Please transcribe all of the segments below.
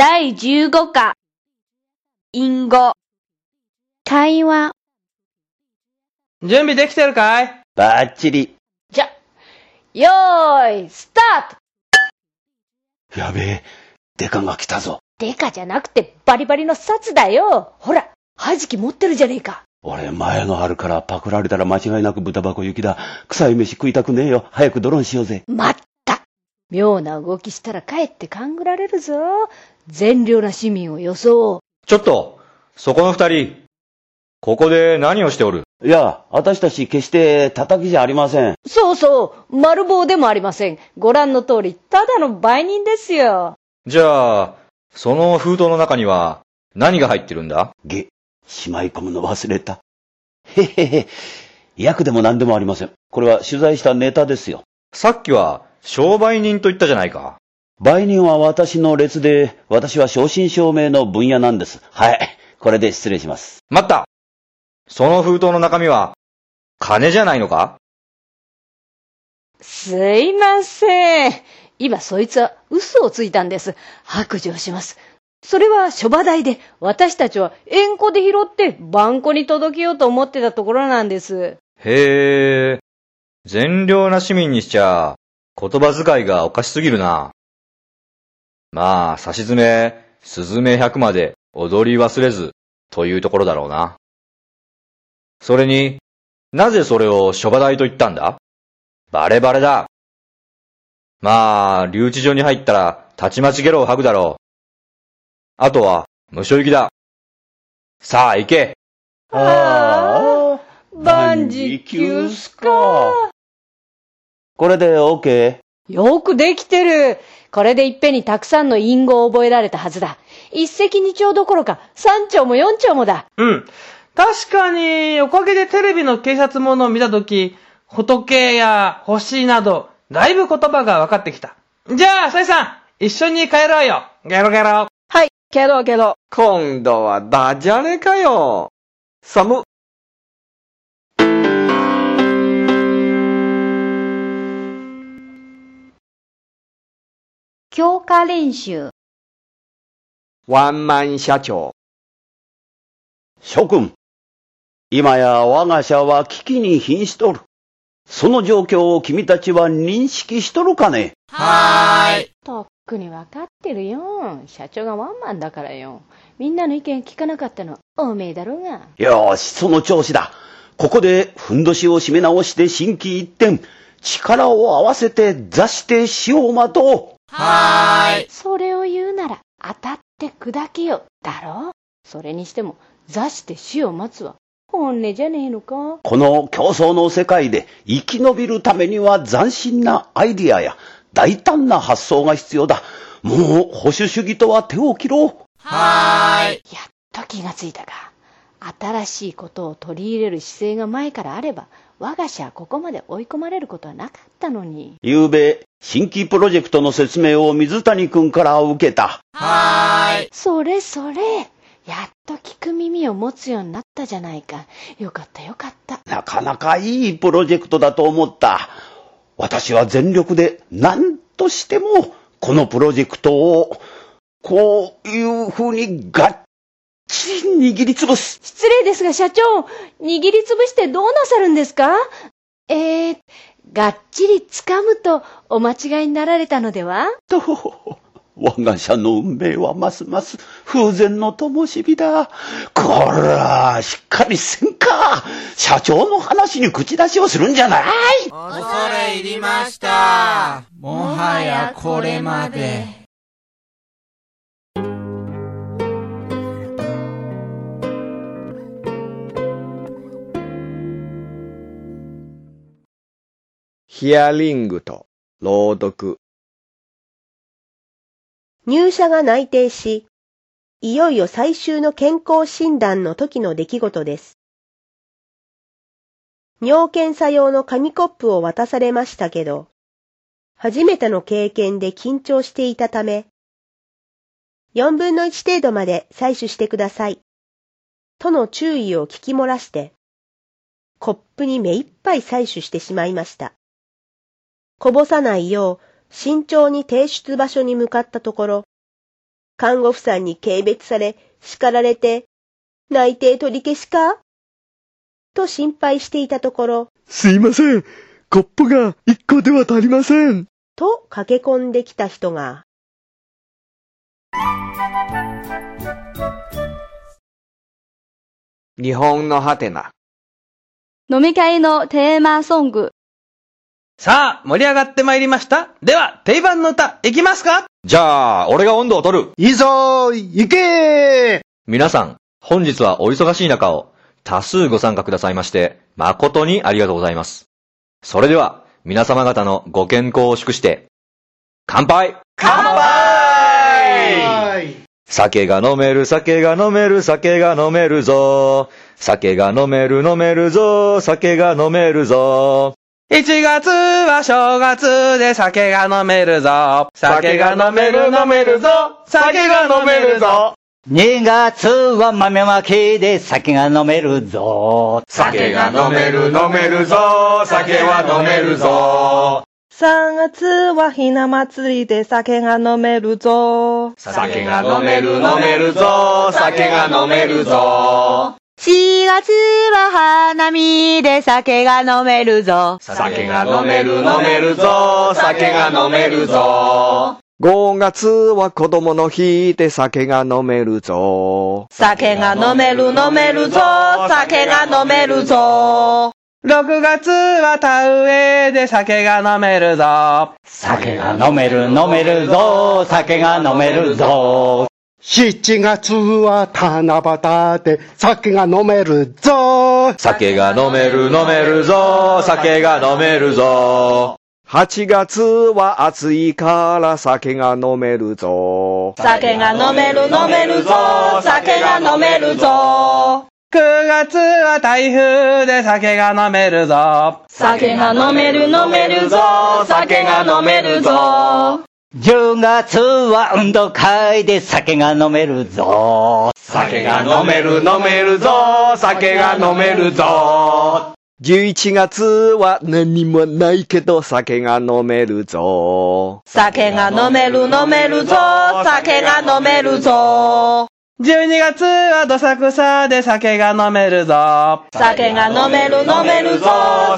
第15課、隠語、会話、準備できてるかい？バッチリ。じゃ、よーい、スタートやべえ、デカが来たぞ。デカじゃなくてバリバリの札だよほら、はじき持ってるじゃねえか俺、前があるからパクられたら間違いなく豚箱行きだ。臭い飯食いたくねえよ。早くドローンしようぜ。まった妙な動きしたらかえって勘ぐられるぞ善良な市民を装う。ちょっと、そこの二人、ここで何をしておる？いや、私たち決して叩きじゃありません。そうそう、丸棒でもありません。ご覧の通り、ただの売人ですよ。じゃあ、その封筒の中には何が入ってるんだ？げ、しまい込むの忘れた。へへへ。役でも何でもありません。これは取材したネタですよ。さっきは商売人と言ったじゃないか。売人は私の列で、私は正真正銘の分野なんです。はい。これで失礼します。待ったその封筒の中身は、金じゃないのか？すいません。今そいつは嘘をついたんです。白状します。それは諸場代で、私たちは縁故で拾ってバンコに届けようと思ってたところなんです。へえ、善良な市民にしちゃ、言葉遣いがおかしすぎるな。まあ、差し詰め、スズメ百まで踊り忘れず、というところだろうな。それに、なぜそれを諸場代と言ったんだ？バレバレだ。まあ、留置所に入ったら、たちまちゲロを吐くだろう。あとは、無所行きだ。さあ、行けああ、万事休すか。これで OK? よくできてる。これでいっぺんにたくさんの隠語を覚えられたはずだ。一石二鳥どころか三鳥も四鳥もだ。うん。確かに、おかげでテレビの警察ものを見たとき、仏や星など、だいぶ言葉が分かってきた。じゃあ、サイさん、一緒に帰ろうよ。ゲロゲロ。はい、けどけど。今度はダジャレかよ。寒。強化練習。ワンマン社長。諸君、今や我が社は危機に瀕しとる。その状況を君たちは認識しとるかね？とっくにわかってるよ。社長がワンマンだからよ。みんなの意見聞かなかったの、おめえだろうが。よし、その調子だ。ここで、ふんどしを締め直して心機一転、力を合わせて座して死を待とう。それを言うなら、当たって砕けよ、だろそれにしても、座して死を待つは、本音じゃねえのかこの競争の世界で生き延びるためには斬新なアイディアや大胆な発想が必要だ。もう保守主義とは手を切ろう。やっと気がついたか。新しいことを取り入れる姿勢が前からあれば、我が社はここまで追い込まれることはなかったのに。昨べ、新規プロジェクトの説明を水谷くんから受けた。それそれ。やっと聞く耳を持つようになったじゃないか。よかったよかった。なかなかいいプロジェクトだと思った。私は全力で何としてもこのプロジェクトをこういう風にがっちり握りつぶす。失礼ですが社長、握りつぶしてどうなさるんですか？えー、がっちり掴むとお間違いになられたのでは？と、我が社の運命はますます風前の灯火だ。こら、しっかりせんか。社長の話に口出しをするんじゃない恐れ入りました。もはやこれまで。ヒアリングと朗読。入社が内定し、いよいよ最終の健康診断の時の出来事です。尿検査用の紙コップを渡されましたけど、初めての経験で緊張していたため、4分の1程度まで採取してください。との注意を聞き漏らして、コップに目いっぱい採取してしまいました。こぼさないよう慎重に提出場所に向かったところ、看護婦さんに軽蔑され、叱られて、内定取り消しか？と心配していたところ、すいません。コップが一個では足りません。と駆け込んできた人が、日本のハテナ。飲み会のテーマソング。さあ、盛り上がってまいりました。では、定番の歌、いきますか？じゃあ、俺が温度を取る。いいぞー行けー皆さん、本日はお忙しい中を多数ご参加くださいまして、誠にありがとうございます。それでは、皆様方のご健康を祝して、乾杯乾はい酒が飲める、酒が飲める、酒が飲めるぞ。酒が飲める、飲めるぞ。酒が飲めるぞ。!1 月は正月で酒が飲めるぞ。酒が飲める飲めるぞ。酒が飲めるぞ。2月は豆まきで酒が飲めるぞ。酒が飲める、飲めるぞ。酒は飲めるぞ。3月はひな祭りで酒が飲めるぞ。酒が飲める、飲めるぞ。酒が飲めるぞ。4月は花見で酒が飲めるぞ。酒が飲める、飲めるぞ。酒が飲めるぞ。5月は子供の日で酒が飲めるぞ。酒が飲める飲めるぞ。酒が飲めるぞ。6月は田植えで酒が飲めるぞ。酒が飲める飲めるぞ。酒が飲めるぞ。7月は七夕で酒が飲めるぞ酒が飲める、飲めるぞ。酒が飲めるぞ。8月は暑いから酒が飲めるぞ。酒が飲める飲めるぞ。酒が飲めるぞ。9月は台風で酒が飲めるぞ。酒が飲める飲めるぞ。酒が飲めるぞ。10月は運動会で酒が飲めるぞ。酒が飲める、飲めるぞ。酒が飲めるぞ。11月は何もないけど酒が飲めるぞ。酒が飲める飲めるぞ。酒が飲めるぞ。12月はどさくさで酒が飲めるぞ。酒が飲める飲めるぞ。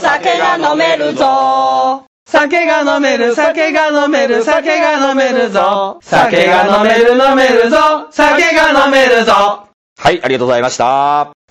酒が飲めるぞ。酒が飲める、酒が飲める、酒が飲めるぞ。酒が飲める、飲めるぞ。酒が飲めるぞ。はい、ありがとうございました。